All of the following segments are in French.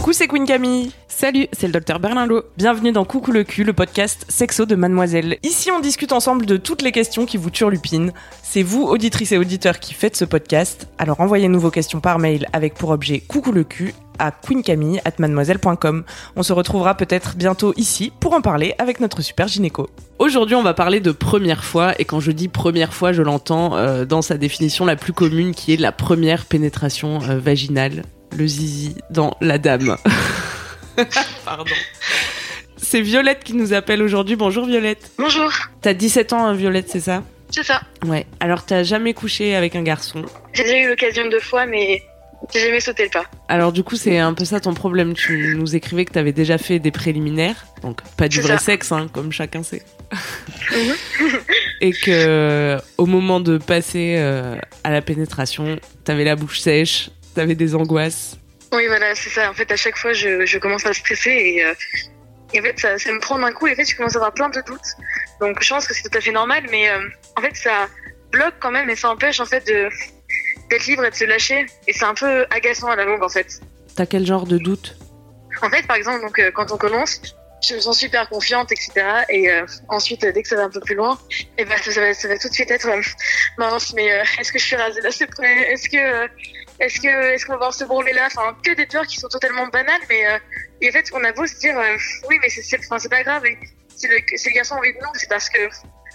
Coucou, c'est Queen Camille. Salut, c'est le docteur Berlinlot. Bienvenue dans Coucou le cul, le podcast sexo de Mademoiselle. Ici, on discute ensemble de toutes les questions qui vous turlupinent. C'est vous, auditrices et auditeurs, qui faites ce podcast. Alors envoyez-nous vos questions par mail avec pour objet Coucou le cul à queencamille@mademoiselle.com. On se retrouvera peut-être bientôt ici pour en parler avec notre super gynéco. Aujourd'hui, on va parler de première fois et quand je dis première fois, je l'entends euh, dans sa définition la plus commune qui est la première pénétration euh, vaginale, le zizi dans la dame. Pardon. C'est Violette qui nous appelle aujourd'hui. Bonjour Violette. Bonjour, T'as 17 ans, hein, Violette, c'est ça? C'est ça. Ouais. Alors t'as jamais couché avec un garçon? J'ai déjà eu l'occasion deux fois, mais j'ai jamais sauté le pas. Alors du coup, c'est un peu ça ton problème. Tu nous écrivais que t'avais déjà fait des préliminaires, donc pas du vrai ça. sexe, hein, comme chacun sait. Mhm. Et que au moment de passer euh, à la pénétration, t'avais la bouche sèche, t'avais des angoisses. Oui, voilà, c'est ça. En fait, à chaque fois, je, je commence à stresser et, euh, et en fait, ça, ça me prend d'un coup et en fait, je commence à avoir plein de doutes. Donc, je pense que c'est tout à fait normal, mais euh, en fait, ça bloque quand même et ça empêche en fait de d'être libre et de se lâcher. Et c'est un peu agaçant à la longue, en fait. T'as quel genre de doute? En fait, par exemple, donc euh, quand on commence, je me sens super confiante, etc. Et euh, ensuite, dès que ça va un peu plus loin, et ben ça, ça va, ça va tout de suite être euh, mince. Mais euh, est-ce que je suis rasée là C'est prêt? Est-ce que est-ce que est-ce qu'on va ce bourrelet là? Enfin, que des peurs qui sont totalement banales. Mais euh, et en fait, on a beau se dire, euh, oui, mais c'est enfin, c'est pas grave. Et si le, si le garçon a envie de nous, c'est parce que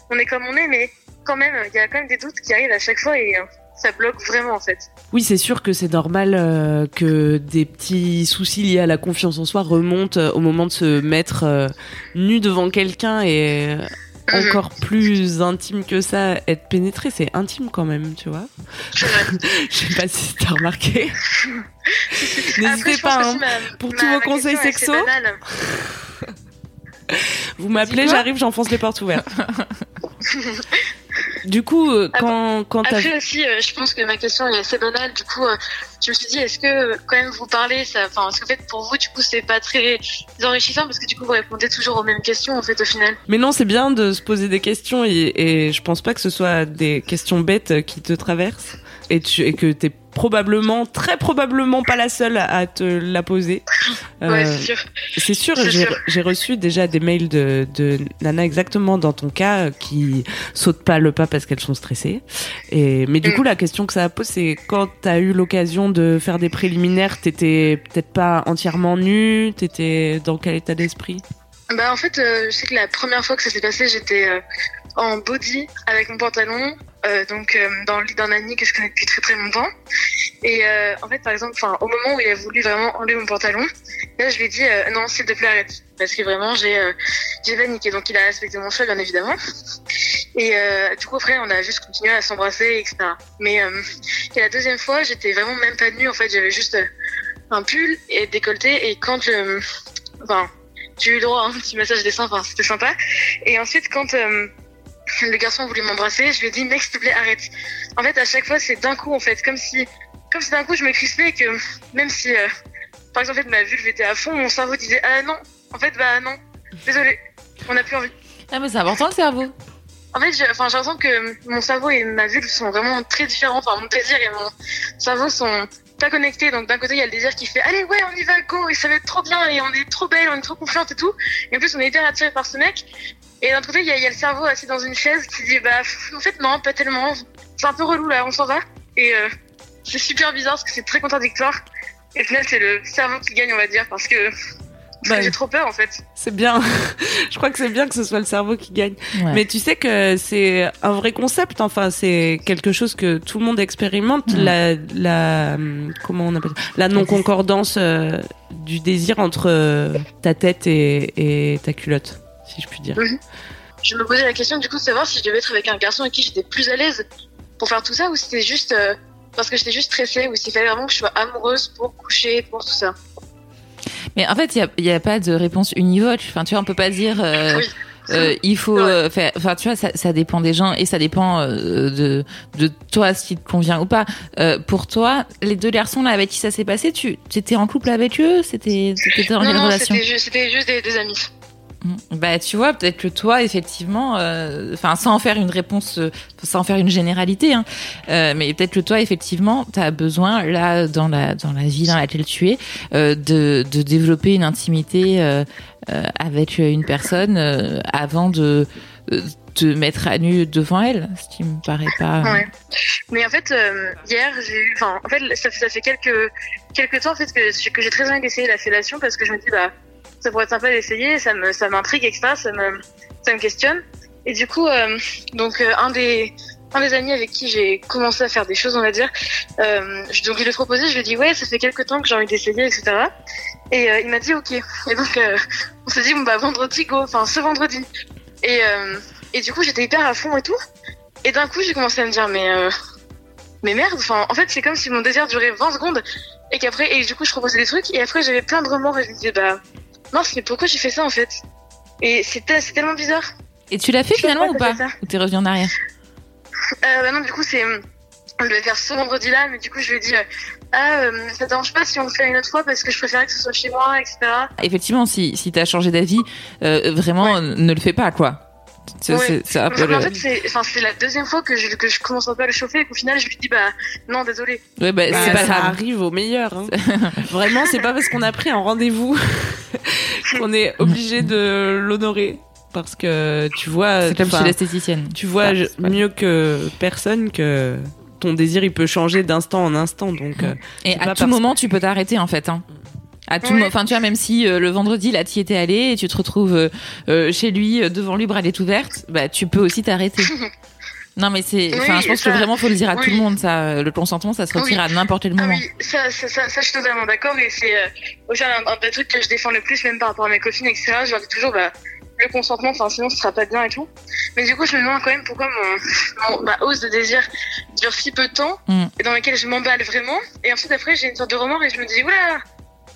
on est comme on est. Mais quand même, il y a quand même des doutes qui arrivent à chaque fois et euh, ça bloque vraiment en fait. Oui, c'est sûr que c'est normal euh, que des petits soucis liés à la confiance en soi remontent euh, au moment de se mettre nu devant quelqu'un et. Encore plus intime que ça, être pénétré, c'est intime quand même, tu vois. Je sais pas si t'as remarqué. N'hésitez pas, hein. ma- Pour ma- tous vos conseils banale. vous m'appelez, j'arrive, j'enfonce les portes ouvertes. Du coup, euh, quand, quand t'as... Après aussi, euh, je pense que ma question est assez banale. Du coup, euh, je me suis dit, est-ce que quand même vous parlez, ça, enfin, parce qu'en fait pour vous, du coup, c'est pas très enrichissant parce que du coup, vous répondez toujours aux mêmes questions en fait au final. Mais non, c'est bien de se poser des questions et, et je pense pas que ce soit des questions bêtes qui te traversent et, tu, et que t'es probablement, très probablement pas la seule à te la poser. Ouais, Euh, c'est sûr. c'est sûr, c'est j'ai sûr. j'ai reçu déjà des mails de, de Nana exactement dans ton cas euh, qui sautent pas le pas parce qu'elles sont stressées. Et, mais du Mm. coup, la question que ça pose, c'est quand t'as eu l'occasion de faire des préliminaires, t'étais peut-être pas entièrement nue, t'étais dans quel état d'esprit? Bah en fait, euh, je sais que la première fois que ça s'est passé, j'étais euh, en body avec mon pantalon, euh, donc euh, dans le lit d'un ami que je connais depuis très très longtemps. Et euh, en fait, par exemple, au moment où il a voulu vraiment enlever mon pantalon, là je lui ai dit non s'il te plaît arrête, parce que vraiment j'ai j'ai paniqué. Donc il a respecté mon choix bien évidemment. Et du coup après on a juste continué à s'embrasser etc. Mais la deuxième fois, j'étais vraiment même pas nue en fait, j'avais juste un pull et décolleté et quand je enfin j'ai eu droit à un petit massage des seins, c'était sympa. Et ensuite quand le garçon voulait m'embrasser, je lui ai dit mec s'il te plaît arrête. En fait à chaque fois c'est d'un coup en fait, comme si comme si d'un coup je me crispais et que même si euh, par exemple en fait, ma vulve était à fond, mon cerveau disait ah non, en fait bah non, désolé, on n'a plus envie. Ah, mais c'est important le cerveau. En fait, j'ai enfin, j'ai l'impression que mon cerveau et ma vulve sont vraiment très différents. Enfin, mon désir et mon cerveau sont pas connectés. Donc, d'un côté, il y a le désir qui fait Allez, ouais, on y va, go, et ça va être trop bien, et on est trop belle, on est trop confiante et tout. Et en plus, on est hyper attiré par ce mec. Et d'un autre côté, il y, a, il y a le cerveau assis dans une chaise qui dit Bah, en fait, non, pas tellement. C'est un peu relou là, on s'en va. Et euh, c'est super bizarre parce que c'est très contradictoire. Et au final, c'est le cerveau qui gagne, on va dire, parce que, Bah, j'ai trop peur en fait. C'est bien. Je crois que c'est bien que ce soit le cerveau qui gagne. Ouais. Mais tu sais que c'est un vrai concept. Enfin, c'est quelque chose que tout le monde expérimente. La, la, hum, comment on appelle ça? La non concordance euh, du désir entre euh, ta tête et, et ta culotte, si je puis dire. Mhm. je me posais la question du coup de savoir si je devais être avec un garçon avec qui j'étais plus à l'aise pour faire tout ça ou si c'était juste euh, parce que j'étais juste stressée ou s'il fallait vraiment que je sois amoureuse pour coucher, pour tout ça. Mais en fait, il n'y a, a, pas de réponse univoque. Enfin, tu vois, on peut pas dire. Euh, oui. Euh, il faut euh, faire enfin tu vois ça, ça, dépend des gens et ça dépend euh, de de toi ce qui te convient ou pas euh, pour toi les deux garçons là avec qui ça s'est passé tu étais en couple avec eux? C'était c'était dans quelle relation? c'était juste des, des amis. Bah, tu vois, peut-être que toi, effectivement, euh, enfin, sans en faire une réponse, euh, sans en faire une généralité, hein, euh, mais peut-être que toi, effectivement, tu as besoin, là, dans la, dans la vie dans laquelle tu es, de, de développer une intimité avec une personne avant de te mettre à nu devant elle, ce qui me paraît pas. Ouais. Mais en fait, hier, j'ai eu, enfin, en fait, ça, ça, fait quelques quelques temps en fait que, que j'ai très envie d'essayer la fellation parce que je me dis bah ça pourrait être sympa d'essayer, ça me, ça m'intrigue, etc. Ça me, ça me questionne. Et du coup, euh, donc euh, un des, un des amis avec qui j'ai commencé à faire des choses, on va dire, euh, donc je lui ai proposé, je lui ai dit ouais, ça fait quelques temps que j'ai envie d'essayer, etc. Et il m'a dit ok. Et donc on s'est dit bon bah vendredi go, enfin ce vendredi. Et et du coup j'étais hyper à fond et tout. Et d'un coup j'ai commencé à me dire mais mais merde, enfin en fait c'est comme si mon désir durait 20 secondes et qu'après et du coup je proposais des trucs et après j'avais plein de remords et je me disais bah mince, mais pourquoi j'ai fait ça en fait? Et c'est tellement bizarre. Et tu l'as fait finalement ou pas Ou t'es revenu en arrière? Euh, bah non, du coup, c'est. On devait faire ce vendredi-là, mais du coup, je lui ai dit euh, Ah, euh, ça te dérange pas si on le fait une autre fois parce que je préférais que ce soit chez moi, etc. Effectivement, si, si t'as changé d'avis, euh, vraiment, ne le fais pas, quoi. C'est En fait, c'est la deuxième fois que je, que je commence un peu à le chauffer et qu'au final, je lui dis Bah, non, désolé. Ouais, bah, bah pas ça arrive au meilleur. Hein. Vraiment, c'est pas parce qu'on a pris un rendez-vous qu'on est obligé de l'honorer parce que tu vois c'est comme chez l'esthéticienne tu vois mieux que personne que ton désir il peut changer d'instant en instant donc euh, et à tout moment tu peux t'arrêter en fait hein. À tout, enfin tu vois même si euh, le vendredi là tu y étais allé et tu te retrouves euh, chez lui devant lui bras est ouverte, bah tu peux aussi t'arrêter. Non, mais c'est. Enfin, je pense que vraiment, faut le dire à tout le monde. Ça, le consentement, ça se retire à n'importe quel moment. Ah oui, ça, ça, ça, ça, je suis totalement d'accord. Et c'est euh, un, un, des trucs que je défends le plus, même par rapport à mes copines, etc. Je leur dis toujours, bah, le consentement, enfin, sinon, ce sera pas bien et tout. Mais du coup, je me demande quand même pourquoi mon, ma hausse de désir dure si peu de temps, mm. et dans laquelle je m'emballe vraiment. Et ensuite, après, j'ai une sorte de remords et je me dis, oula,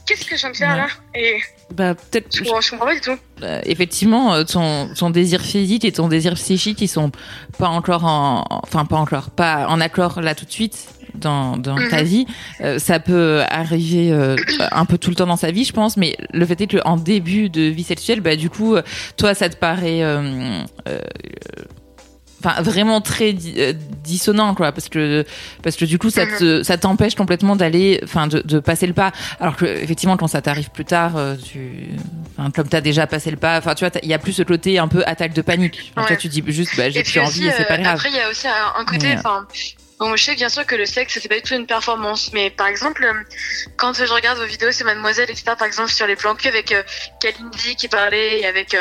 qu'est-ce que je viens de faire là Et bah peut-être. Je, je, comprends pas du tout. Bah, effectivement, euh, ton, ton désir physique et ton désir psychique, ils sont pas encore en, enfin pas encore, pas en accord là tout de suite dans, dans ta mhm. vie. Euh, ça peut arriver euh, un peu tout le temps dans sa vie, je pense, mais le fait est que en début de vie sexuelle, bah du coup, toi, ça te paraît enfin vraiment très euh, dissonant quoi parce que parce que du coup ça te, ça t'empêche complètement d'aller enfin de, de, passer le pas. Alors que effectivement quand ça t'arrive plus tard euh, tu enfin comme t'as déjà passé le pas enfin tu vois il y a plus ce côté un peu attaque de panique. Toi tu dis juste bah j'ai plus envie et c'est pas euh, grave. après il y a aussi un, côté enfin Bon, je sais bien sûr que le sexe, c'est pas du tout une performance, mais par exemple, quand je regarde vos vidéos sur Mademoiselle, etc., par exemple, sur les plans cul avec euh, Kalindi qui parlait, avec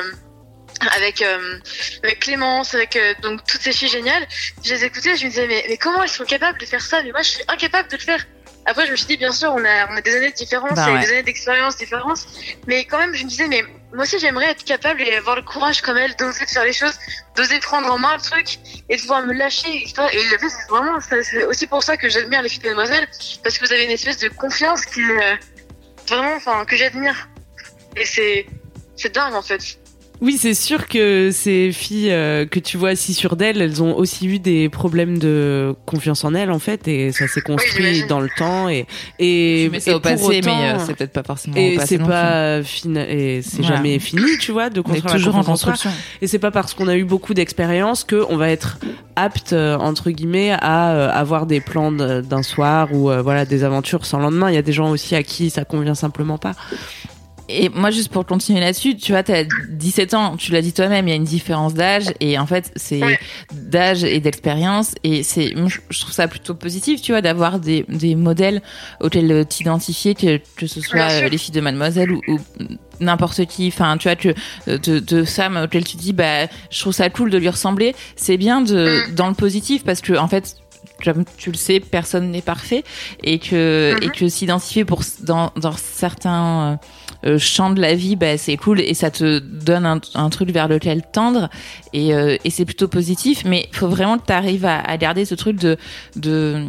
avec euh, avec Clémence, avec euh, donc toutes ces filles géniales. Je les écoutais, je me disais mais, mais comment elles sont capables de faire ça? Mais moi je suis incapable de le faire. Après je me suis dit bien sûr on a on a des années de différence, bah des années d'expérience différentes, mais quand même je me disais mais moi aussi j'aimerais être capable et avoir le courage comme elle d'oser faire les choses, d'oser prendre en main le truc et de pouvoir me lâcher et Et c'est vraiment c'est aussi pour ça que j'admire les filles de Mademoiselle parce que vous avez une espèce de confiance qui euh, vraiment enfin que j'admire et c'est c'est dingue en fait. Oui, c'est sûr que ces filles euh, que tu vois assis sur d'elles, elles ont aussi eu des problèmes de confiance en elles en fait, et ça s'est construit dans le temps et et mais ça au passé, mais euh, c'est peut-être pas forcément. Et c'est pas fini, et c'est jamais fini, tu vois, de construire toujours en construction. Et c'est pas parce qu'on a eu beaucoup d'expérience que on va être apte euh, entre guillemets à avoir des plans d'un soir ou voilà des aventures sans lendemain. Il y a des gens aussi à qui ça convient simplement pas. Et moi, juste pour continuer là-dessus, tu vois, tu as 17 ans, tu l'as dit toi-même, il y a une différence d'âge, et en fait, c'est d'âge et d'expérience, et c'est, je trouve ça plutôt positif, tu vois, d'avoir des, des modèles auxquels t'identifier, que, que ce soit les filles de Mademoiselle ou, n'importe qui, enfin, tu vois, que de, de femmes auxquelles tu dis, bah, je trouve ça cool de lui ressembler, c'est bien de, mm. dans le positif, parce que, en fait, comme tu le sais, personne n'est parfait. Et que, et mm-hmm. que s'identifier pour, dans, dans certains, euh, champ de la vie, bah, c'est cool et ça te donne un, truc vers lequel tendre et, et c'est plutôt positif. Mais il faut vraiment que tu arrives à, à, garder ce truc de, de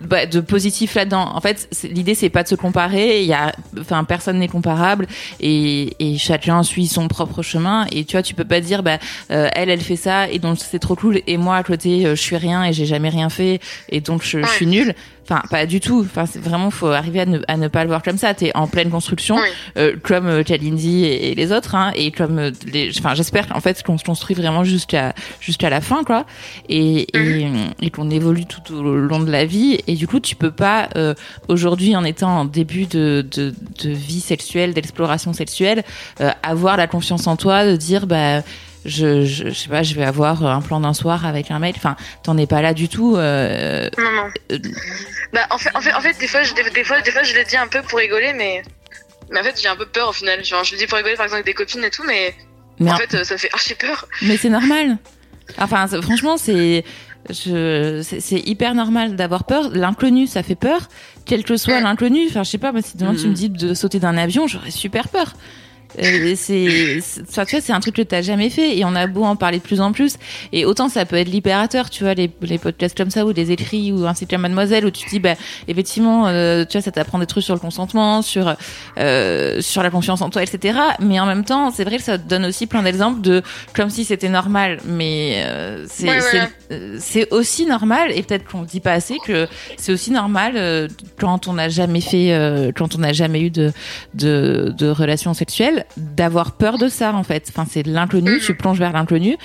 bah, de positif là-dedans. En fait, l'idée c'est pas de se comparer. Il y a, enfin, personne n'est comparable et, et, chacun suit son propre chemin. Et tu vois, tu peux pas dire, bah, euh, elle, elle fait ça et donc c'est trop cool. Et moi à côté, euh, je suis rien et j'ai jamais rien fait et donc je, je suis nulle. Enfin, pas du tout. Enfin, c'est vraiment, faut arriver à ne, à ne pas le voir comme ça. T'es en pleine construction, euh, comme euh, Kalindi et, les autres, hein, et comme euh, les. Enfin, j'espère en fait qu'on se construit vraiment jusqu'à jusqu'à la fin, quoi, et, et, mhm. et qu'on évolue tout au long de la vie. Et du coup, tu peux pas euh, aujourd'hui, en étant en début de, de, de vie sexuelle, d'exploration sexuelle, euh, avoir la confiance en toi, de dire, bah je, je, sais pas, je vais avoir un plan d'un soir avec un mec. Enfin, t'en es pas là du tout. Euh... Non, non. Euh, bah, en fait, en fait, en fait, des fois, je, des, fois, des fois, je le dis un peu pour rigoler, mais, mais en fait, j'ai un peu peur au final. Genre, je le dis pour rigoler, par exemple, avec des copines et tout, mais, mais en fait, ça fait archi peur. Mais c'est normal. Enfin, franchement, c'est, je, c'est hyper normal d'avoir peur. L'inconnu, ça fait peur. Quel que soit l'inconnu. Enfin, je sais pas, moi, si demain tu me mm. dis de sauter d'un avion, j'aurais super peur. Euh, c'est, tu vois, c'est un truc que t'as jamais fait et on a beau en parler de plus en plus. Et autant ça peut être libérateur, tu vois, les, les podcasts comme ça ou des écrits ou un site comme Mademoiselle où tu te dis, bah, effectivement, euh, tu vois, ça t'apprend des trucs sur le consentement, sur, euh, sur la confiance en toi, etc. Mais en même temps, c'est vrai que ça te donne aussi plein d'exemples de comme si c'était normal, mais euh, c'est, c'est, aussi normal et peut-être qu'on dit pas assez que c'est aussi normal quand on n'a jamais fait, quand on n'a jamais eu de, de, de relations sexuelles d'avoir peur de ça en fait. Enfin, c'est de l'inconnu, tu plonges vers l'inconnu.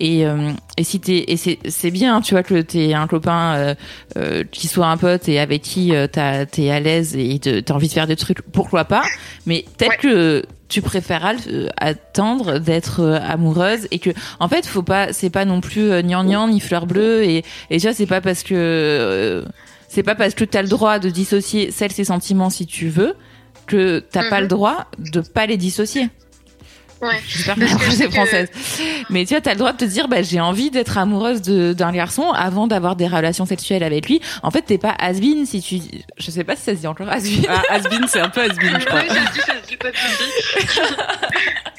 Et euh, et si t'es et c'est c'est bien, tu vois que t'es un copain euh, euh, qui soit un pote et avec qui t'es à l'aise et t'as envie de faire des trucs, pourquoi pas. Mais peut-être que tu préfères attendre d'être amoureuse et que en fait faut pas c'est pas non plus euh, ni fleur bleue et et ça c'est pas parce que c'est pas parce que tu as le droit de dissocier celle ses sentiments si tu veux que t'as pas le mhm. droit de pas les dissocier. Ouais. J'espère que la française. Mais tu vois, t'as le droit de te dire, bah, j'ai envie d'être amoureuse d'un garçon avant d'avoir des relations sexuelles avec lui. En fait, t'es pas has-been si tu, je sais pas si ça se dit encore has-been. Ah, has-been, c'est un peu has-been, je crois. Oui, je ça se dit pas de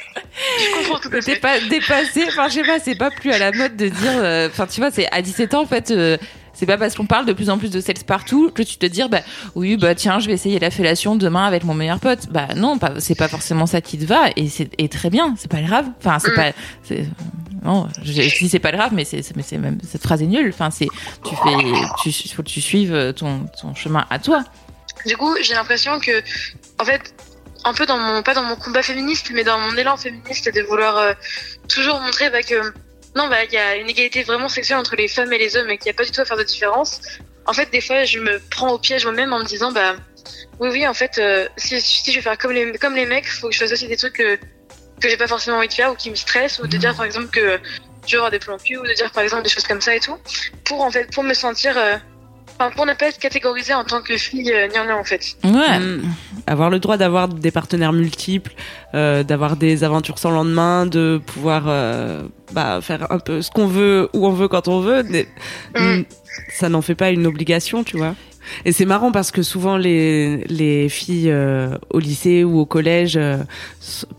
Je comprends tout à fait. T'es pas dépassé, enfin, je sais pas, c'est pas plus à la mode de dire, euh, enfin, tu vois, c'est à 17 ans, en fait, euh, c'est pas parce qu'on parle de plus en plus de sexe partout que tu te dire bah oui bah tiens je vais essayer la fellation demain avec mon meilleur pote. Bah non, c'est pas forcément ça qui te va et c'est très bien, c'est pas grave. Enfin c'est mm. pas non, je, dis c'est pas grave mais c'est mais c'est même cette phrase est nulle. Enfin c'est tu fais tu faut que tu suives ton ton chemin à toi. Du coup, j'ai l'impression que en fait un peu dans mon pas dans mon combat féministe mais dans mon élan féministe de vouloir euh, toujours montrer bah, que non, bah, il y a une égalité vraiment sexuelle entre les femmes et les hommes et qu'il n'y a pas du tout à faire de différence. En fait, des fois, je me prends au piège moi-même en me disant, bah, oui, oui, en fait, euh, si, je vais faire comme les, comme les mecs, faut que je fasse aussi des trucs que, que j'ai pas forcément envie de faire ou qui me stressent ou de dire, par exemple, que je vais avoir des plans cul ou de dire, par exemple, des choses comme ça et tout. Pour, en fait, pour me sentir, euh, pour ne pas être catégorisée en tant que fille euh, en fait. Ouais. Mm. Avoir le droit d'avoir des partenaires multiples, euh, d'avoir des aventures sans lendemain, de pouvoir euh, bah, faire un peu ce qu'on veut, où on veut, quand on veut. Mm. Ça n'en fait pas une obligation, tu vois. Et c'est marrant parce que souvent les, les filles euh, au lycée ou au collège euh,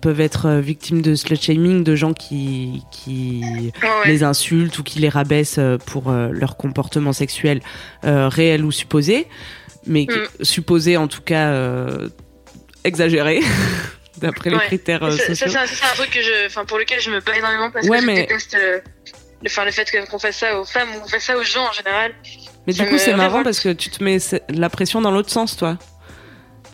peuvent être euh, victimes de slut shaming, de gens qui, qui les insultent ou qui les rabaissent pour leur comportement sexuel réel ou supposé, mais mm. supposé en tout cas exagéré. d'après les critères sociaux. Ça, c'est un truc que je, enfin, pour lequel je me bats énormément parce que je déteste le, le fait qu'on fasse ça aux femmes ou qu'on fasse ça aux gens en général. Mais du coup, c'est marrant parce que tu te mets la pression dans l'autre sens, toi.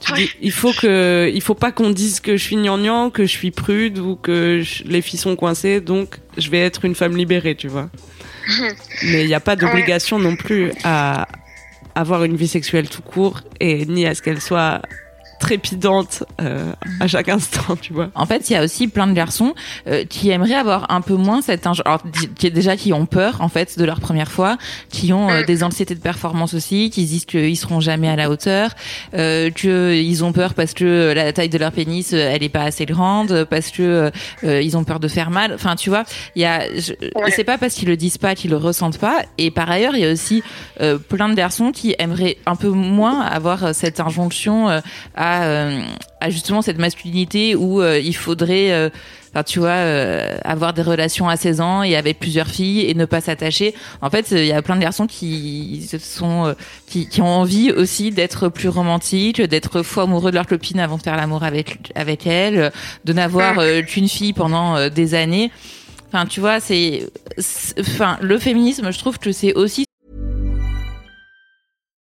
Tu dis, il faut que, il faut pas qu'on dise que je suis gnangnan, que je suis prude ou que les filles sont coincées, donc je vais être une femme libérée, tu vois. Mais il n'y a pas d'obligation non plus à avoir une vie sexuelle tout court et ni à ce qu'elle soit trépidante euh, à chaque instant, tu vois. En fait, il y a aussi plein de garçons euh, qui aimeraient avoir un peu moins cette alors, qui déjà qui ont peur en fait de leur première fois, qui ont euh, des anxiétés de performance aussi, qui disent qu'ils seront jamais à la hauteur, euh, qu'ils ont peur parce que la taille de leur pénis elle est pas assez grande, parce que ils ont peur de faire mal. Enfin, tu vois, il y a c'est pas parce qu'ils le disent pas qu'ils le ressentent pas. Et par ailleurs, il y a aussi plein de garçons qui aimeraient un peu moins avoir cette injonction à à, à justement cette masculinité où il faudrait Enfin, tu vois, euh, avoir des relations à 16 ans et avec plusieurs filles et ne pas s'attacher. En fait, il y a plein de garçons qui sont, euh, qui, qui, ont envie aussi d'être plus romantiques, d'être fou amoureux de leur copine avant de faire l'amour avec avec elle, de n'avoir euh, qu'une fille pendant des années. Enfin, tu vois, c'est, enfin, le féminisme, je trouve que c'est aussi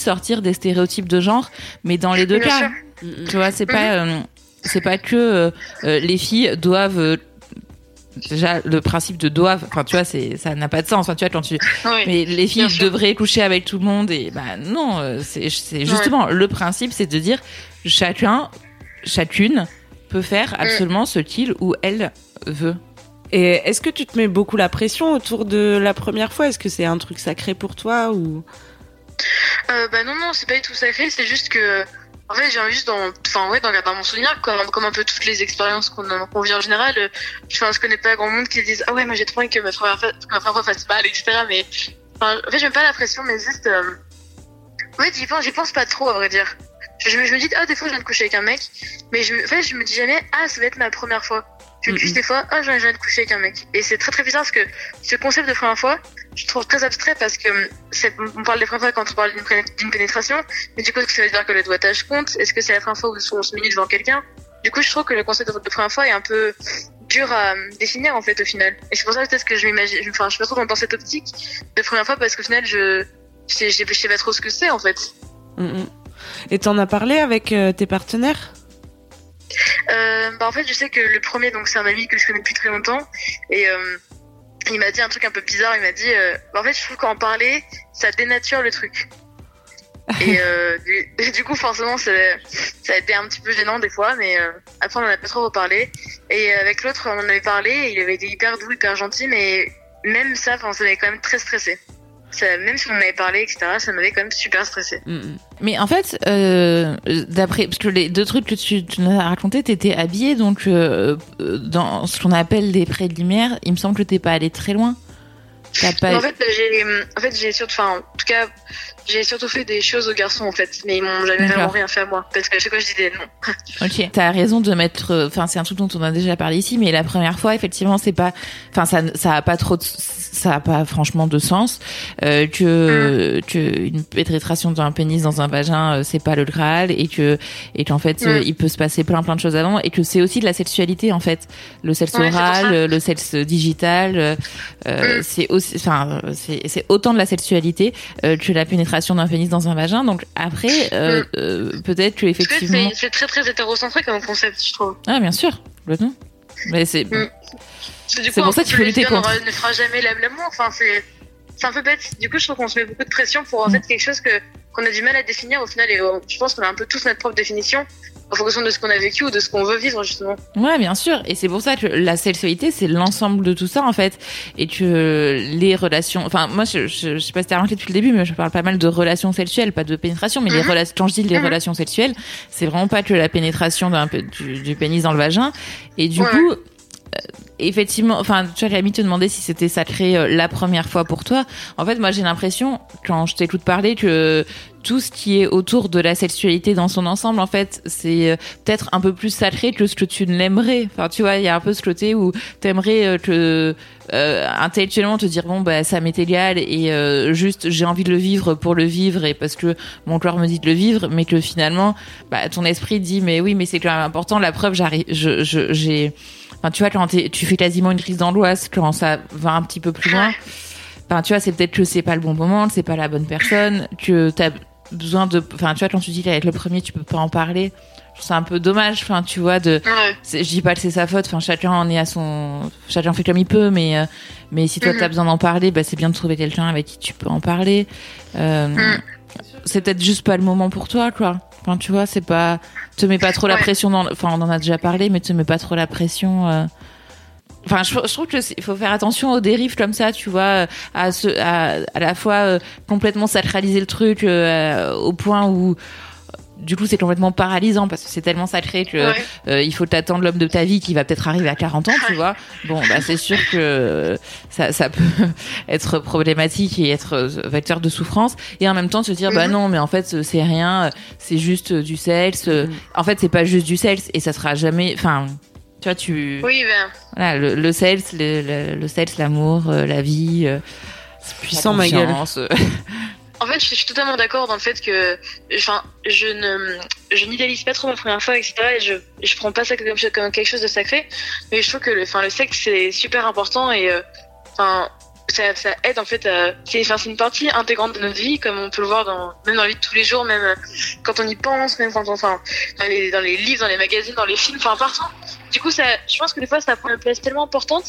Sortir des stéréotypes de genre, mais dans les deux Bien cas. Sûr. Tu vois, c'est pas, mhm. euh, c'est pas que euh, euh, les filles doivent déjà le principe de doivent enfin tu vois c'est ça n'a pas de sens enfin, tu vois quand tu mais les filles devraient coucher avec tout le monde et bah non c'est c'est justement le principe c'est de dire chacun chacune peut faire mm. absolument ce qu'il ou elle veut et est-ce que tu te mets beaucoup la pression autour de la première fois? Est-ce que c'est un truc sacré pour toi ou? Bah non non c'est pas du tout sacré c'est juste que en fait, j'ai juste dans, enfin ouais, dans, dans mon souvenir, comme, comme un peu toutes les expériences qu'on vit en général, euh, enfin, je connais pas grand monde qui disent ah ouais, moi j'ai trop envie que ma première, fois, ma première fois fasse mal, etc. Mais enfin, en fait, j'aime pas la pression, mais juste, euh... ouais, j'y pense, j'y pense pas trop à vrai dire. Je, je, me dis ah des fois je viens de coucher avec un mec, mais je, en fait, je me dis jamais ah ça va être ma première fois. Je me dis des fois ah je viens de coucher avec un mec. Et c'est très très bizarre parce que ce concept de première fois, je trouve très abstrait parce que on parle des premières fois quand on parle d'une pénétration, mais du coup, est-ce que ça veut dire que le doigtage compte? Est-ce que c'est la première fois où on se met devant quelqu'un? Du coup, je trouve que le concept de première fois est un peu dur à définir en fait au final. Et c'est pour ça peut-être que je m'imagine, enfin, je pas trop dans cette optique de première fois parce qu'au final, je, je, sais pas trop ce que c'est en fait. Mm. Et t'en as parlé avec euh, tes partenaires? Euh, bah en fait, je sais que le premier, donc c'est un ami que je connais depuis très longtemps, et euh, il m'a dit un truc un peu bizarre. Il m'a dit, euh, en fait, je trouve qu'en parler, ça dénature le truc. Et euh, du, coup, forcément, ça, ça, a été un petit peu gênant des fois, mais euh, après, on en a pas trop reparlé. Et avec l'autre, on en avait parlé, il avait été hyper doux, hyper gentil, mais même ça, ça m'avait quand même très stressé même si on avait parlé, etc., ça m'avait quand même super stressé. Mm, mm. Mais en fait, euh, d'après, parce que les deux trucs que tu, tu nous as raconté, t'étais habillée, donc euh, dans ce qu'on appelle des préliminaires, il me semble que t'es pas allé très loin. Pas... En fait, j'ai, en fait, j'ai surtout, enfin, en tout cas, j'ai surtout fait des choses aux garçons en fait, mais ils m'ont jamais vraiment rien fait à moi parce que à chaque fois je disais non. ok. T'as raison de mettre, euh, enfin c'est un truc dont on a déjà parlé ici, mais la première fois effectivement c'est pas, enfin ça ça a pas trop, de, ça a pas franchement de sens euh, que mm. que une pénétration d'un pénis dans un vagin euh, c'est pas le Graal et que et qu'en fait mm. il peut se passer plein plein de choses avant et que c'est aussi de la sexualité en fait, le sexe oral, le sexe digital, euh, mm. c'est aussi, enfin c'est c'est autant de la sexualité que la pénétration d'un pénis dans un vagin. Donc après, euh, euh, peut-être que effectivement. C'est très très hétérocentré comme concept, je trouve. Ah bien sûr, complètement. Mais c'est. Mm. C'est pour ça qu'il faut lutter contre. ne fera jamais l'amour. Enfin, c'est c'est un peu bête. Du coup, je trouve qu'on se met beaucoup de pression pour en mm. fait quelque chose que qu'on a du mal à définir au final. Et euh, je pense qu'on a un peu tous notre propre définition en fonction de ce qu'on a vécu ou de ce qu'on veut vivre justement. Ouais, bien sûr. Et c'est pour ça que la sexualité, c'est l'ensemble de tout ça en fait, et que les relations. Enfin, moi, je, je, sais pas si t'as remarqué depuis le début, mais je parle pas mal de relations sexuelles, pas de pénétration, mais les mhm. relations. Quand je dis les mhm. relations sexuelles, c'est vraiment pas que la pénétration d'un du, du pénis dans le vagin. Et du coup, euh, effectivement, enfin, tu vois, Camille te demandait si c'était sacré euh, la première fois pour toi. En fait, moi, j'ai l'impression, quand je t'écoute parler, que tout ce qui est autour de la sexualité dans son ensemble, en fait, c'est euh, peut-être un peu plus sacré que ce que tu ne l'aimerais. Enfin, tu vois, il y a un peu ce côté où t'aimerais que euh, intellectuellement te dire bon bah ça m'est égal et juste j'ai envie de le vivre pour le vivre et parce que mon corps me dit de le vivre, mais que finalement, bah, ton esprit dit mais oui mais c'est quand même important. La preuve, j'arrive, je, j'ai Enfin, tu vois, quand tu fais quasiment une crise d'angoisse, quand ça va un petit peu plus loin, enfin, tu vois, c'est peut-être que c'est pas le bon moment, c'est pas la bonne personne, que t'as besoin de, enfin, tu vois, quand tu dis qu'avec le premier, tu peux pas en parler, c'est un peu dommage, enfin, tu vois, de, je dis pas que c'est sa faute, enfin, chacun en est à son, chacun fait comme il peut, mais, euh, mais si toi, tu as t'as mhm. besoin d'en parler, bah, c'est bien de trouver quelqu'un avec qui tu peux en parler. Euh, mm. c'est peut-être juste pas le moment pour toi, quoi. Enfin, tu vois, c'est pas, te mets pas trop la pression dans, enfin, on en a déjà parlé, mais te mets pas trop la pression. Euh. Enfin, je, trouve qu'il faut faire attention aux dérives comme ça, tu vois, à, ce, à, à la fois euh, complètement sacraliser le truc euh, au point où du coup, c'est complètement paralysant parce que c'est tellement sacré que euh, il faut t'attendre l'homme de ta vie qui va peut-être arriver à 40 ans, tu vois. Bon, bah c'est sûr que ça, ça peut être problématique et être vecteur de souffrance et en même temps se dire bah mhm. non, mais en fait c'est rien, c'est juste du sexe. Mhm. En fait, c'est pas juste du sexe et ça sera jamais. Enfin, tu vois, tu. Oui, ben. Voilà, le, le sexe, le, le, sexe, l'amour, euh, la vie. Euh, c'est puissant, ma gueule. En fait, je suis totalement d'accord dans le fait que, enfin, je ne, je n'idéalise pas trop ma première fois, etc. Et je, je prends pas ça comme, comme quelque chose de sacré. Mais je trouve que, le, enfin, le sexe c'est super important et, euh, enfin, ça, ça, aide en fait à, c'est, enfin, c'est une partie intégrante de notre vie, comme on peut le voir dans, même dans la vie de tous les jours, même quand on y pense, même quand on, enfin, dans les, dans les livres, dans les magazines, dans les films, enfin, partout. Du coup, ça, je pense que des fois, ça prend une place tellement importante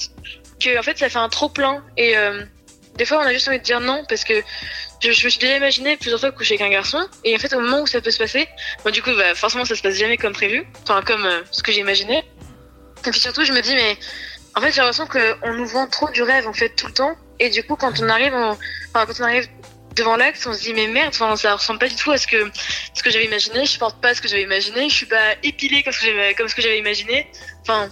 que, en fait, ça fait un trop plein et, euh, des fois, on a juste envie de dire non parce que je, me suis déjà imaginé plusieurs fois coucher avec un garçon et en fait, au moment où ça peut se passer, du coup, bah, forcément, ça se passe jamais comme prévu, enfin, comme euh, ce que j'imaginais. Et puis surtout, je me dis, mais en fait, j'ai l'impression qu'on nous vend trop du rêve en fait tout le temps et du coup, quand on arrive, quand on arrive devant l'acte, on se dit mais merde, enfin, ça ressemble pas du tout à ce que ce que j'avais imaginé. Je porte pas ce que j'avais imaginé. Je suis pas épilée comme ce que j'avais imaginé. Enfin,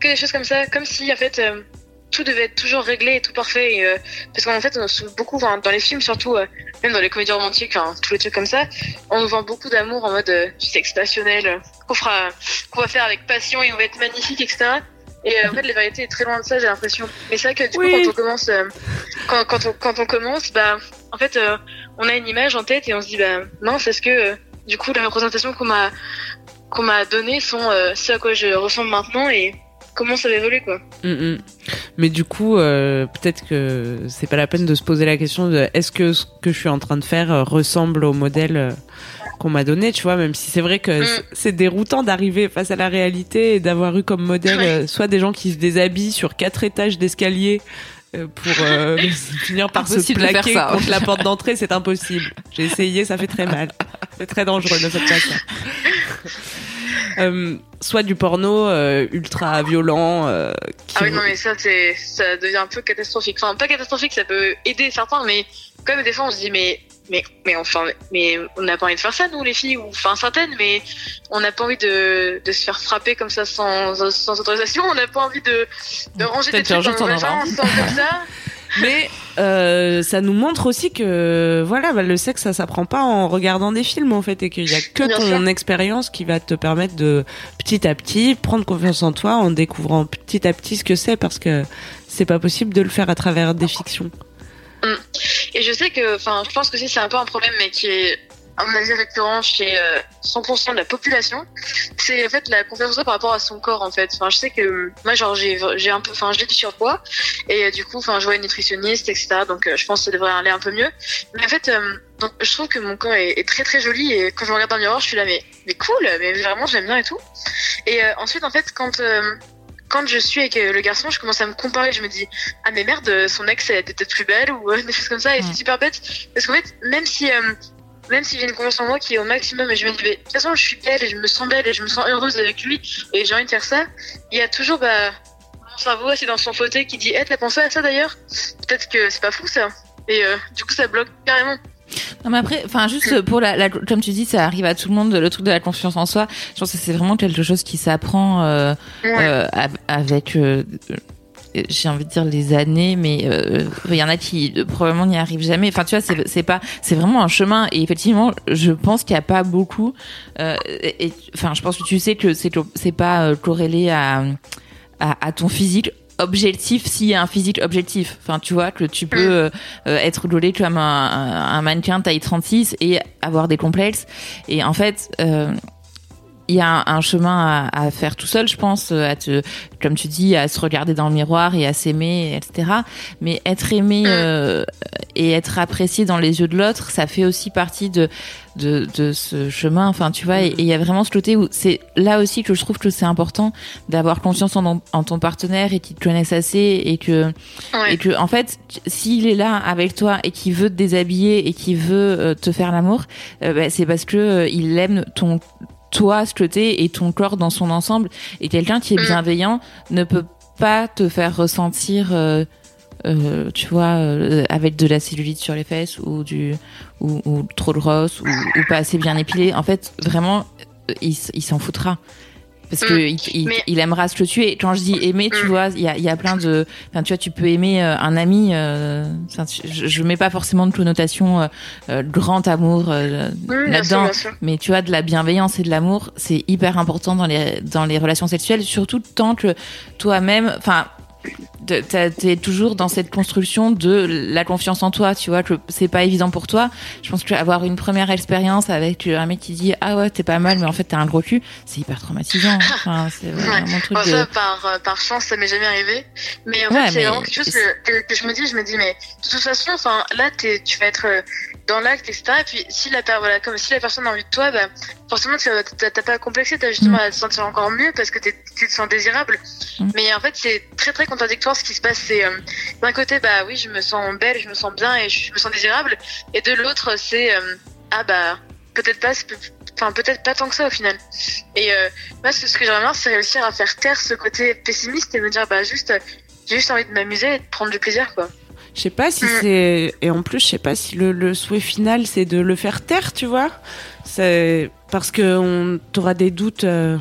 que des choses comme ça, comme si en fait euh, tout devait être toujours réglé et tout parfait. Euh, parce qu'en fait, on se beaucoup, dans les films surtout, euh, même dans les comédies romantiques, tous les trucs comme ça, on nous vend beaucoup d'amour en mode euh, sexe passionnel, qu'on fera, qu'on va faire avec passion et on va être magnifique, etc. Et en fait, la vérité est très loin de ça, j'ai l'impression. Mais c'est vrai que du coup, quand on commence, quand, quand, on, quand on commence, bah, en fait, on a une image en tête et on se dit, bah, mince, est-ce que, du coup, la représentation qu'on m'a, qu'on m'a donnée sont ce à quoi je ressemble maintenant et comment ça va évoluer quoi. Mm, mm. Mais du coup, euh, peut-être que c'est pas la peine de se poser la question de est-ce que ce que je suis en train de faire euh, ressemble au modèle euh, qu'on m'a donné, tu vois, même si c'est vrai que mm. c'est déroutant d'arriver face à la réalité et d'avoir eu comme modèle soit des gens qui se déshabillent sur quatre étages d'escalier pour finir par se plaquer contre la porte d'entrée, c'est impossible. J'ai essayé, ça fait très mal. C'est très dangereux, ne faites pas ça. Euh, soit du porno euh, ultra violent. Euh, ah oui, non, mais ça, c'est, ça devient un peu catastrophique. Enfin, pas catastrophique, ça peut aider certains, mais quand même, des fois, on se dit, mais, mais, mais enfin, mais on n'a pas envie de faire ça, nous, les filles, ou enfin, certaines, mais on n'a pas envie de, de se faire frapper comme ça sans, sans autorisation, on n'a pas envie de, de ranger des trucs dans le comme ça. Mais euh, ça nous montre aussi que voilà, bah, le sexe ça s'apprend pas en regardant des films en fait et qu'il y a que ton expérience qui va te permettre de petit à petit prendre confiance en toi en découvrant petit à petit ce que c'est parce que c'est pas possible de le faire à travers des fictions. Mm. Et je sais que, enfin, je pense que c'est un peu un problème, mais qui est à mon avis récurrent chez 100% euh, de la population, c'est en fait la confiance par rapport à son corps en fait. Enfin, je sais que moi genre j'ai un peu, enfin j'ai du surpoids et euh, du coup, enfin je vois une nutritionniste etc. Donc euh, je pense que ça devrait aller un peu mieux. Mais en fait, donc je trouve que mon corps est, très très joli et quand je regarde dans le miroir, je suis là mais mais cool, mais vraiment j'aime bien et tout. Et ensuite en fait quand quand je suis avec le garçon, je commence à me comparer. Je me dis, ah mais merde, son ex elle était peut-être plus belle ou des choses comme ça. Et c'est super bête parce qu'en fait, même si même si j'ai une confiance en moi qui est au maximum et je me dis, de toute façon, je suis belle et je me sens belle et je me sens heureuse avec lui et j'ai envie de faire ça, il y a toujours, bah, mon cerveau assis dans son fauteuil qui dit, eh, t'as pensé à ça d'ailleurs? Peut-être que c'est pas fou ça. Et euh, du coup, ça bloque carrément. Non mais après, enfin juste pour la, la, comme tu dis, ça arrive à tout le monde, le truc de la confiance en soi. Je pense que c'est vraiment quelque chose qui s'apprend euh, euh, avec euh, j'ai envie de dire les années, mais euh, il y en a qui euh, probablement n'y arrivent jamais. Enfin, tu vois, c'est c'est pas, c'est vraiment un chemin. Et effectivement, je pense qu'il y a pas beaucoup. Euh, et enfin, je pense que tu sais que c'est c'est pas corrélé à, à, à ton physique objectif s'il y a un physique objectif. Enfin, tu vois que tu peux mm. être gaulé comme un, un, mannequin taille 36 et avoir des complexes. Et en fait, il y a un, chemin à, à, faire tout seul, je pense, à te, comme tu dis, à se regarder dans le miroir et à s'aimer, etc. Mais être aimé mm. euh, et être apprécié dans les yeux de l'autre, ça fait aussi partie de, de, de ce chemin. Enfin, tu vois, et il y a vraiment ce côté où c'est là aussi que je trouve que c'est important d'avoir confiance en, en, ton partenaire et qu'il te connaisse assez et que, et que, en fait, s'il est là avec toi et qu'il veut te déshabiller et qu'il veut euh, te faire l'amour, euh, bah, c'est parce que il aime ton toi ce côté et ton corps dans son ensemble. Et quelqu'un qui est mm. bienveillant ne peut pas te faire ressentir euh, euh, tu vois euh, avec de la cellulite sur les fesses ou du ou, ou trop de rosse ou, ou, pas assez bien épilé. En fait vraiment il, il s'en foutra parce que mm. il, il, aimera ce que tu es. Quand je dis aimer, tu mm. vois, il y a, y a plein de, enfin, tu vois, tu peux aimer euh, un ami. Euh, je, je mets pas forcément de connotation euh, euh grand amour là-dedans, mais tu vois, de la bienveillance et de l'amour, c'est hyper important dans les dans les relations sexuelles, surtout tant que toi-même, enfin t'es toujours dans cette construction de la confiance en toi, tu vois, que c'est pas évident pour toi. Je pense qu'avoir une première expérience avec un mec qui dit ah ouais t'es pas mal, mais en fait t'as un gros cul, c'est hyper traumatisant. Enfin, c'est vraiment truc de... ça, par, euh, par chance, ça m'est jamais arrivé. Mais en fait, c'est vraiment quelque chose que, que, je me dis, je me dis, mais de toute façon, enfin, là, es, tu vas être euh, dans l'acte, etc. Et puis, si la, voilà, comme si la personne a envie de toi, bah, forcément, tu t'as pas à complexer, t'as justement mm. à te sentir encore mieux parce que tu te sens désirable. Mm. Mais en fait, c'est très, très contradictoire ce qui se passe. C'est, euh, d'un côté, bah oui, je me sens belle, je me sens bien et je me sens désirable. Et de l'autre, c'est, euh, ah bah, peut-être pas, enfin, peut-être pas tant que ça au final. Et euh, moi, ce que j'aimerais bien, c'est réussir à faire taire ce côté pessimiste et me dire, bah, juste, j'ai juste envie de m'amuser et de prendre du plaisir, quoi. Je sais pas si mm. c'est et en plus je sais pas si le, le souhait final c'est de le faire taire, tu vois. C'est parce que on t'aura des doutes euh,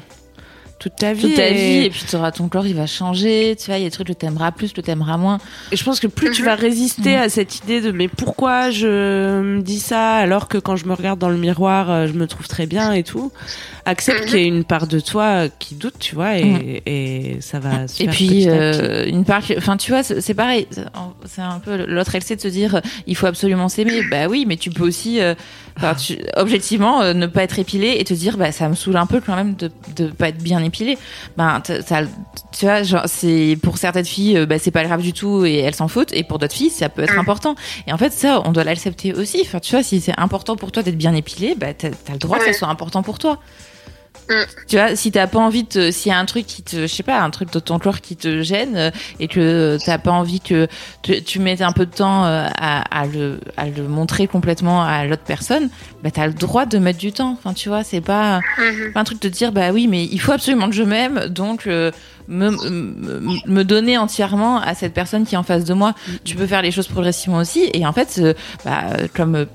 toute ta vie. Toute ta vie, et puis auras, ton corps, il va changer. Tu vois, il y a des trucs que t'aimeras plus, que t'aimeras moins. Et je pense que plus tu vas résister à cette idée de mais pourquoi je me dis ça alors que quand je me regarde dans le miroir, euh, je me trouve très bien et tout. Accepte qu'il y ait une part de toi qui doute, tu vois, et, et ça va se Et puis, euh, une part, enfin, tu vois, c'est pareil. C'est un peu l'autre excès de se dire, il faut absolument s'aimer. Bah oui, mais tu peux aussi, euh, tu, objectivement, euh, ne pas être épilé et te dire, bah ça me saoule un peu quand même de, de pas être bien épilé. Ben, ça, tu vois, genre, c'est pour certaines filles, euh, bah, c'est pas grave du tout et elles s'en foutent, et pour d'autres filles, ça peut être mm. important. Et en fait, ça, on doit l'accepter aussi. Enfin, tu vois, si c'est important pour toi d'être bien épilé, bah, t'as as le droit que ça soit important pour toi. Mm. Tu vois, si t'as pas envie de, s'il y a un truc qui te, je sais pas, un truc de ton corps qui te gêne euh, et que t'as pas envie que tu, tu mettes un peu de temps euh, à, à, le, à le montrer complètement à l'autre personne, bah t'as le droit de mettre du temps. Enfin, tu vois, c'est pas, mm-hmm. pas un truc de dire, bah oui, mais il faut absolument que je m'aime, donc euh, me, me, me, donner entièrement à cette personne qui est en face de moi. Mm-hmm. Tu peux faire les choses progressivement aussi, et en fait, bah, comme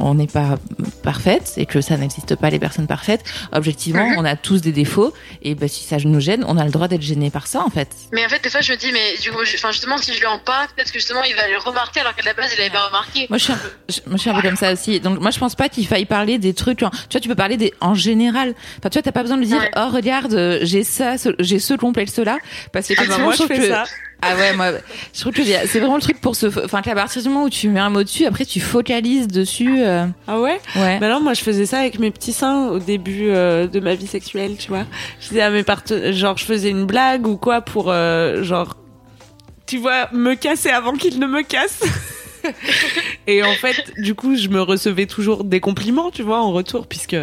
on n'est pas parfaite et que ça n'existe pas les personnes parfaites. Objectivement, mhm. on a tous des défauts et bah, si ça nous gêne, on a le droit d'être gêné par ça en fait. Mais en fait, des fois, je me dis, mais du coup, enfin, justement, si je lui en parle, peut-être que justement, il va le remarquer alors qu'à la base, il l'avait pas remarqué. Moi, je suis un peu, moi, je suis un peu comme ça aussi. Donc, moi, je pense pas qu'il faille parler des trucs. Tu vois, tu peux parler des en général. Enfin, tu vois, t'as pas besoin de lui dire, oh regarde, j'ai ça, j'ai ce complexe là, parce que ah bah, moi, je, fais ça. Ah ouais, moi, je trouve que c'est vraiment le truc pour se, enfin, qu'à partir du moment où tu mets un mot dessus, après tu focalises dessus. Euh. Ah ouais? Ouais. Bah non, moi je faisais ça avec mes petits seins au début euh, de ma vie sexuelle, tu vois. Je disais à mes partenaires, genre je faisais une blague ou quoi pour, euh, genre, tu vois, me casser avant qu'ils ne me cassent. et en fait, du coup, je me recevais toujours des compliments, tu vois, en retour, puisque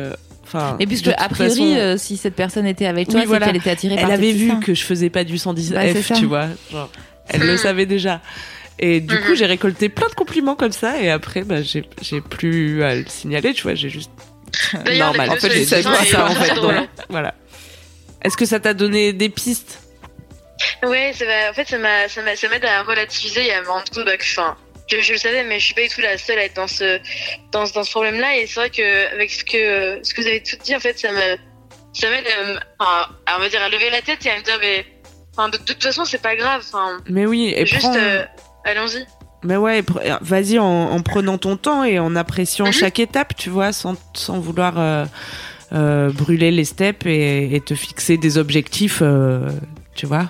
Enfin, et puisque a priori, si cette personne était avec toi, c'est qu'elle était attirée elle par. Avait vu que je faisais pas du 110 F, tu vois. Genre, elle le savait déjà. Et du coup, mhm. j'ai récolté plein de compliments comme ça, et après, bah, j'ai plus à le signaler, tu vois, j'ai juste. Normal. En fait, j'ai ça, ça, en fait. voilà. Est-ce que ça t'a donné des pistes? Ouais, ça en fait, ça m'aide à relativiser et à me rendre compte bah, que, enfin, je, je, le savais, mais je suis pas du tout la seule à être dans ce, dans, dans ce problème-là. Et c'est vrai que, avec ce que, ce que vous avez tout dit, en fait, ça me, ça m'aide à, à, me dire, à lever la tête et à me dire, mais, enfin, de, toute façon, c'est pas grave. Enfin, mais oui, et juste, euh, allons-y. Mais ouais, vas-y en, en, prenant ton temps et en appréciant mhm. chaque étape, tu vois, sans, sans vouloir euh, euh, brûler les steps et, et, te fixer des objectifs, euh, tu vois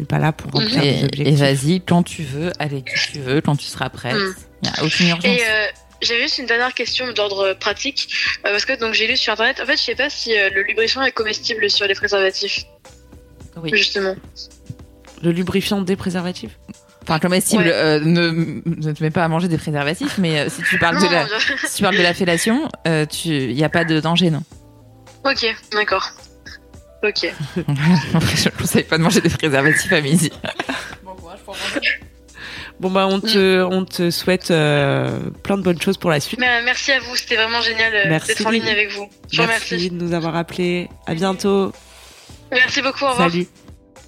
n'est pas là pour remplir et, Et vas-y, quand tu veux, avec qui tu veux, quand tu seras prête. Il n'y a aucune urgence. Et, euh, j'avais juste une dernière question d'ordre pratique parce que donc j'ai lu sur internet. En fait, je sais pas si le lubrifiant est comestible sur les préservatifs. Oui. Justement. Le lubrifiant des préservatifs? Enfin, comestible, ne, ne te mets pas à manger des préservatifs, mais si tu parles de la, si tu parles de la fellation, il n'y a pas de danger, non? Ok, d'accord. Ok. je ne conseille pas de manger des préservatifs à midi. bon pour Bon bah on te, on te souhaite euh, plein de bonnes choses pour la suite. merci à vous, c'était vraiment génial euh, d'être en ligne avec vous. Je merci remercie. de nous avoir appelés. À bientôt. Merci beaucoup, au revoir. Salut.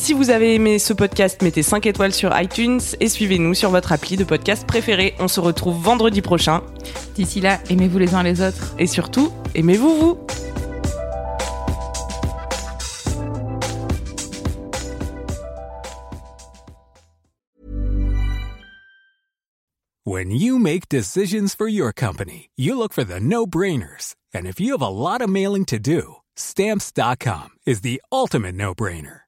Si vous avez aimé ce podcast, mettez 5 étoiles sur iTunes et suivez-nous sur votre appli de podcast préféré. On se retrouve vendredi prochain. D'ici là, aimez-vous les uns les autres. Et surtout, aimez-vous vous. When you make decisions for your company, you look for the no-brainers. And if you have a lot of mailing to do, stamps.com is the ultimate no-brainer.